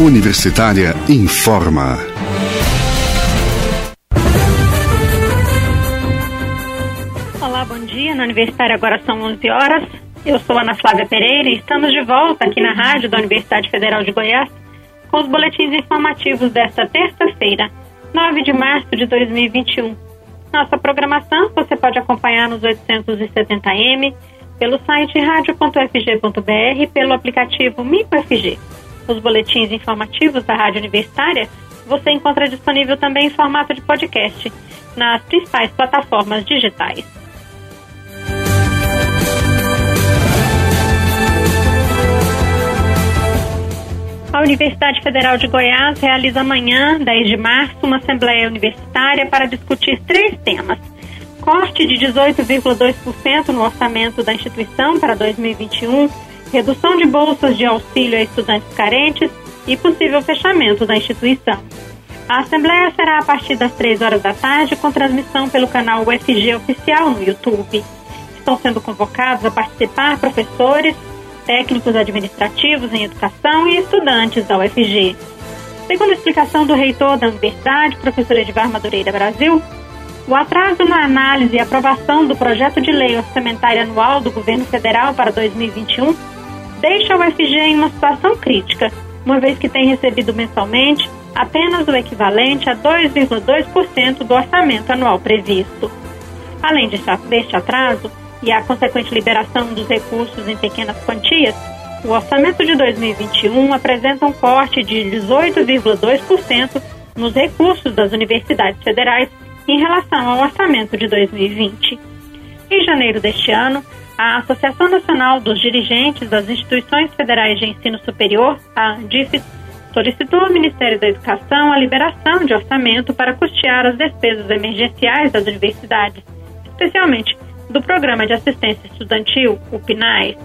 Universitária informa. Olá, bom dia. Na Universitária agora são 11 horas. Eu sou Ana Flávia Pereira e estamos de volta aqui na rádio da Universidade Federal de Goiás com os boletins informativos desta terça-feira, 9 de março de 2021. Nossa programação você pode acompanhar nos 870m, pelo site radio.fg.br e pelo aplicativo MicoFG. Os boletins informativos da Rádio Universitária você encontra disponível também em formato de podcast nas principais plataformas digitais. A Universidade Federal de Goiás realiza amanhã, 10 de março, uma assembleia universitária para discutir três temas: corte de 18,2% no orçamento da instituição para 2021, redução de bolsas de auxílio a estudantes carentes e possível fechamento da instituição. A assembleia será a partir das 3 horas da tarde, com transmissão pelo canal UFG Oficial no YouTube. Estão sendo convocados a participar professores, técnicos administrativos em educação e estudantes da UFG. Segundo a explicação do reitor da universidade, professor Edvar Madureira Brasil, o atraso na análise e aprovação do projeto de lei orçamentária anual do governo federal para 2021 deixa a UFG em uma situação crítica, uma vez que tem recebido mensalmente apenas o equivalente a 2,2% do orçamento anual previsto. Além deste atraso, e a consequente liberação dos recursos em pequenas quantias, o orçamento de 2021 apresenta um corte de 18,2% nos recursos das universidades federais em relação ao orçamento de 2020. Em janeiro deste ano, a Associação Nacional dos Dirigentes das Instituições Federais de Ensino Superior, a ANDIFES, solicitou ao Ministério da Educação a liberação de orçamento para custear as despesas emergenciais das universidades, especialmente do Programa de Assistência Estudantil, o PNAE.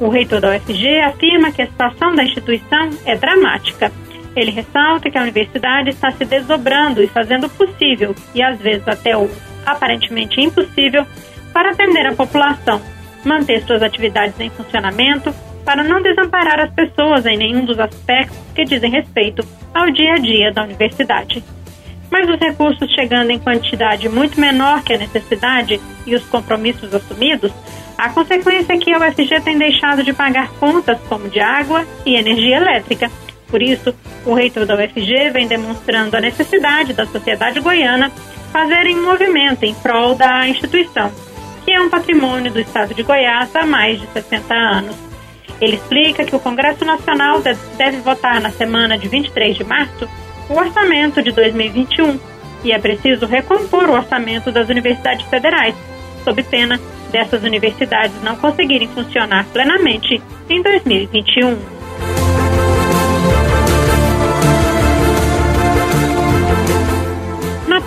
O reitor da UFG afirma que a situação da instituição é dramática. Ele ressalta que a universidade está se desdobrando e fazendo o possível, e às vezes até o aparentemente impossível, para atender a população, manter suas atividades em funcionamento, para não desamparar as pessoas em nenhum dos aspectos que dizem respeito ao dia a dia da universidade mas os recursos chegando em quantidade muito menor que a necessidade e os compromissos assumidos, a consequência é que a UFG tem deixado de pagar contas como de água e energia elétrica. Por isso, o reitor da UFG vem demonstrando a necessidade da sociedade goiana fazerem um movimento em prol da instituição, que é um patrimônio do Estado de Goiás há mais de 60 anos. Ele explica que o Congresso Nacional deve votar na semana de 23 de março o orçamento de 2021 e é preciso recompor o orçamento das universidades federais, sob pena dessas universidades não conseguirem funcionar plenamente em 2021.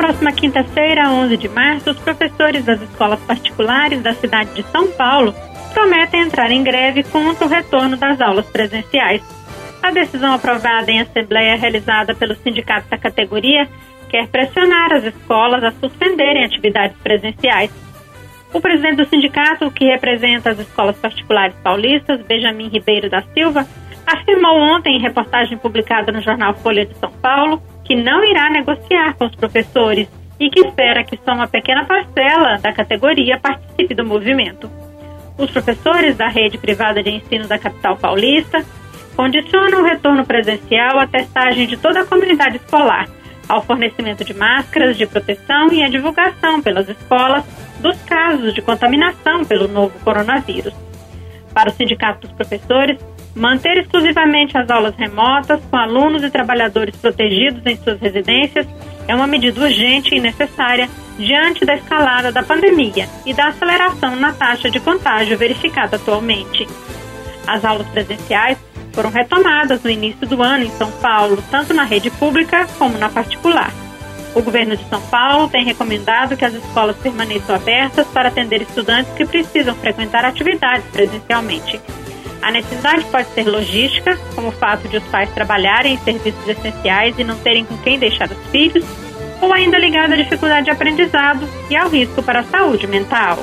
Próxima quinta-feira, 11 de março, os professores das escolas particulares da cidade de São Paulo prometem entrar em greve contra o retorno das aulas presenciais. A decisão aprovada em assembleia realizada pelo sindicato da categoria quer pressionar as escolas a suspenderem atividades presenciais. O presidente do sindicato, que representa as escolas particulares paulistas, Benjamin Ribeiro da Silva, afirmou ontem em reportagem publicada no jornal Folha de São Paulo que não irá negociar com os professores e que espera que só uma pequena parcela da categoria participe do movimento. Os professores da rede privada de ensino da capital paulista condiciona o retorno presencial à testagem de toda a comunidade escolar, ao fornecimento de máscaras de proteção e à divulgação pelas escolas dos casos de contaminação pelo novo coronavírus. Para o Sindicato dos Professores, manter exclusivamente as aulas remotas com alunos e trabalhadores protegidos em suas residências é uma medida urgente e necessária diante da escalada da pandemia e da aceleração na taxa de contágio verificada atualmente. As aulas presenciais foram retomadas no início do ano em São Paulo, tanto na rede pública como na particular. O governo de São Paulo tem recomendado que as escolas permaneçam abertas para atender estudantes que precisam frequentar atividades presencialmente. A necessidade pode ser logística, como o fato de os pais trabalharem em serviços essenciais e não terem com quem deixar os filhos, ou ainda ligada à dificuldade de aprendizado e ao risco para a saúde mental.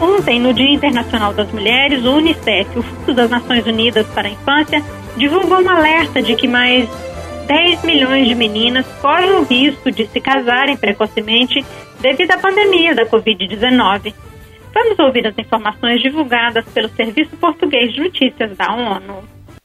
Ontem, no Dia Internacional das Mulheres, o Unicef, o Fundo das Nações Unidas para a Infância, divulgou um alerta de que mais 10 milhões de meninas correm o risco de se casarem precocemente devido à pandemia da Covid-19. Vamos ouvir as informações divulgadas pelo Serviço Português de Notícias da ONU.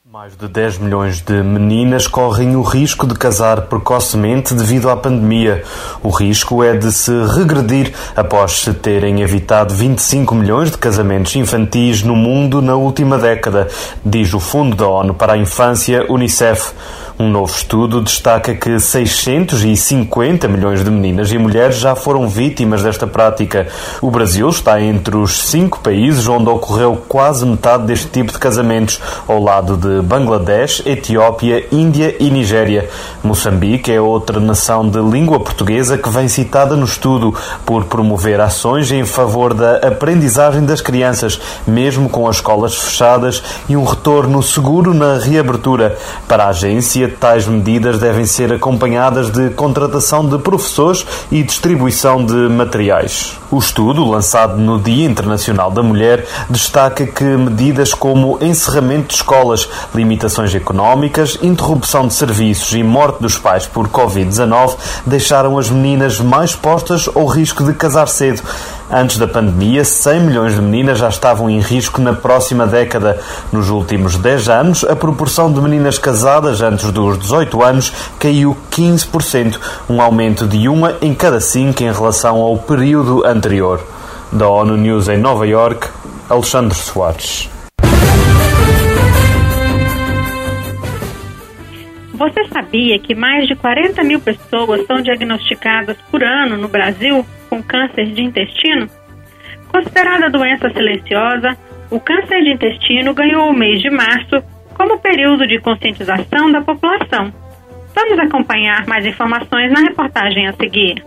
Mais de 10 milhões de meninas correm o risco de casar precocemente devido à pandemia. O risco é de se regredir após se terem evitado 25 milhões de casamentos infantis no mundo na última década, diz o Fundo da ONU para a Infância, Unicef. Um novo estudo destaca que 650 milhões de meninas e mulheres já foram vítimas desta prática. O Brasil está entre os cinco países onde ocorreu quase metade deste tipo de casamentos, ao lado de Bangladesh, Etiópia, Índia e Nigéria. Moçambique é outra nação de língua portuguesa que vem citada no estudo por promover ações em favor da aprendizagem das crianças, mesmo com as escolas fechadas e um retorno seguro na reabertura. Para a agência, tais medidas devem ser acompanhadas de contratação de professores e distribuição de materiais. O estudo, lançado no Dia Internacional da Mulher, destaca que medidas como encerramento de escolas, limitações económicas, interrupção de serviços e morte dos pais por Covid-19 deixaram as meninas mais postas ao risco de casar cedo. Antes da pandemia, 100 milhões de meninas já estavam em risco na próxima década. Nos últimos 10 anos, a proporção de meninas casadas antes dos 18 anos caiu 15%, um aumento de uma em cada cinco em relação ao período anterior. Da ONU News em Nova York, Alexandre Soares. Você sabia que mais de 40 mil pessoas são diagnosticadas por ano no Brasil com câncer de intestino? Considerada doença silenciosa, o câncer de intestino ganhou o mês de março como período de conscientização da população. Vamos acompanhar mais informações na reportagem a seguir.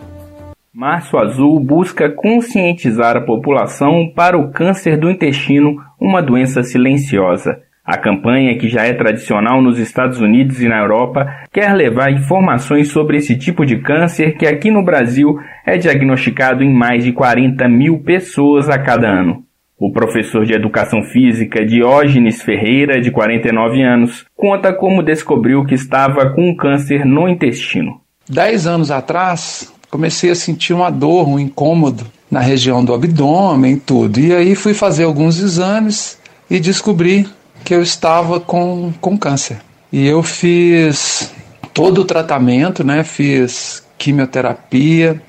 Março Azul busca conscientizar a população para o câncer do intestino, uma doença silenciosa. A campanha, que já é tradicional nos Estados Unidos e na Europa, quer levar informações sobre esse tipo de câncer que aqui no Brasil é diagnosticado em mais de 40 mil pessoas a cada ano. O professor de Educação Física Diógenes Ferreira, de 49 anos, conta como descobriu que estava com um câncer no intestino. Dez anos atrás, comecei a sentir uma dor, um incômodo na região do abdômen tudo. E aí fui fazer alguns exames e descobri que eu estava com, com câncer. E eu fiz todo o tratamento, né? Fiz quimioterapia.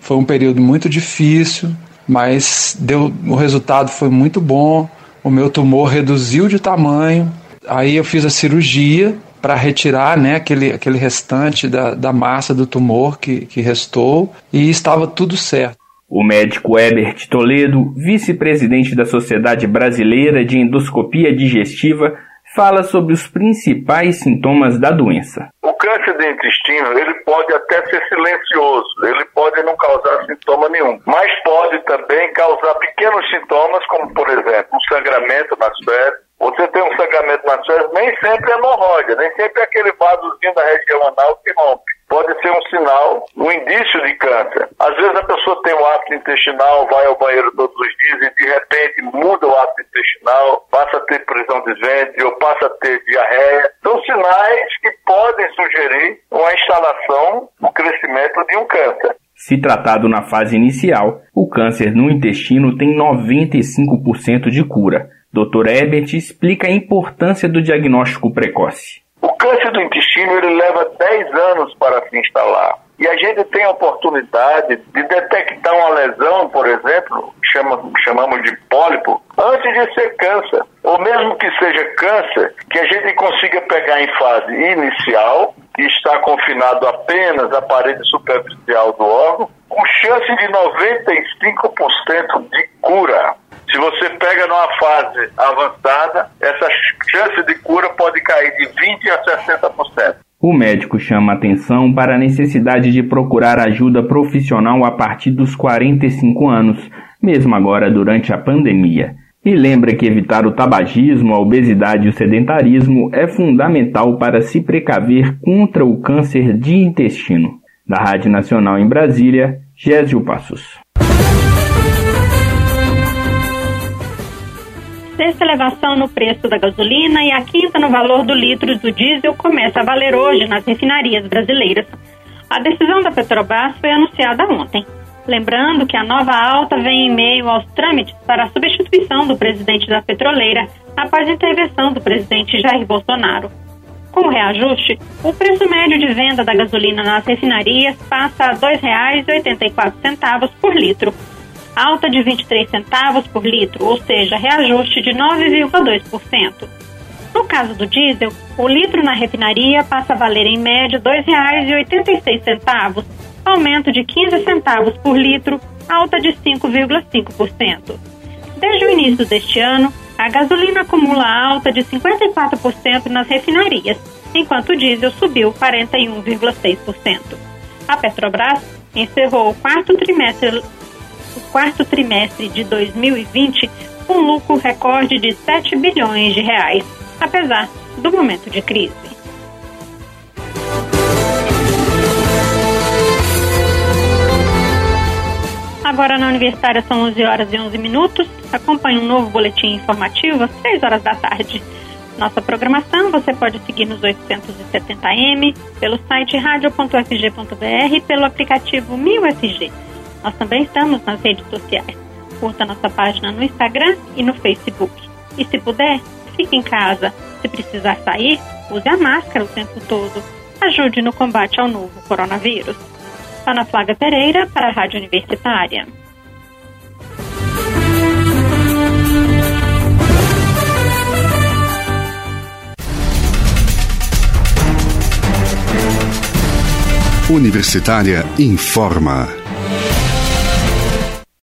Foi um período muito difícil, mas deu, o resultado foi muito bom. O meu tumor reduziu de tamanho. Aí eu fiz a cirurgia para retirar né, aquele, aquele restante da, da massa do tumor que, que restou e estava tudo certo. O médico Herbert Toledo, vice-presidente da Sociedade Brasileira de Endoscopia Digestiva, fala sobre os principais sintomas da doença. O câncer do intestino, ele pode até ser silencioso, ele pode não causar sintoma nenhum, mas pode também causar pequenos sintomas, como por exemplo, um sangramento nas fezes, você tem um sangramento nas fezes, nem sempre é hemorroida, nem sempre é aquele vasozinho da região anal que rompe pode ser um sinal, um indício de câncer. Às vezes a pessoa tem um hábito intestinal, vai ao banheiro todos os dias e de repente muda o hábito intestinal, passa a ter prisão de ventre ou passa a ter diarreia. São sinais que podem sugerir uma instalação, um crescimento de um câncer. Se tratado na fase inicial, o câncer no intestino tem 95% de cura. Dr. Ebert explica a importância do diagnóstico precoce. O câncer do intestino ele leva 10 anos para se instalar. E a gente tem a oportunidade de detectar uma lesão, por exemplo, chama, chamamos de pólipo, antes de ser câncer. Ou mesmo que seja câncer, que a gente consiga pegar em fase inicial, que está confinado apenas à parede superficial do órgão, com chance de 95% de cura. Se você pega numa fase avançada, essa chance de cura pode cair de 20% a 60%. O médico chama atenção para a necessidade de procurar ajuda profissional a partir dos 45 anos, mesmo agora durante a pandemia. E lembra que evitar o tabagismo, a obesidade e o sedentarismo é fundamental para se precaver contra o câncer de intestino. Da Rádio Nacional em Brasília, Gésio Passos. Sexta elevação no preço da gasolina e a quinta no valor do litro do diesel começa a valer hoje nas refinarias brasileiras. A decisão da Petrobras foi anunciada ontem. Lembrando que a nova alta vem em meio aos trâmites para a substituição do presidente da petroleira após a intervenção do presidente Jair Bolsonaro. Com o reajuste, o preço médio de venda da gasolina nas refinarias passa a R$ 2,84 por litro, alta de 23 centavos por litro, ou seja, reajuste de 9,2%. No caso do diesel, o litro na refinaria passa a valer em média R$ 2,86, aumento de 15 centavos por litro, alta de 5,5%. Desde o início deste ano, a gasolina acumula alta de 54% nas refinarias, enquanto o diesel subiu 41,6%. A Petrobras encerrou o quarto trimestre, o quarto trimestre de 2020 com lucro recorde de 7 bilhões de reais, apesar do momento de crise. Agora na Universitária são 11 horas e 11 minutos. Acompanhe um novo boletim informativo às 3 horas da tarde. Nossa programação você pode seguir nos 870m, pelo site radio.fg.br e pelo aplicativo 1000FG. Nós também estamos nas redes sociais. Curta nossa página no Instagram e no Facebook. E se puder, fique em casa. Se precisar sair, use a máscara o tempo todo. Ajude no combate ao novo coronavírus. Ana Flávia Pereira, para a Rádio Universitária. Universitária informa.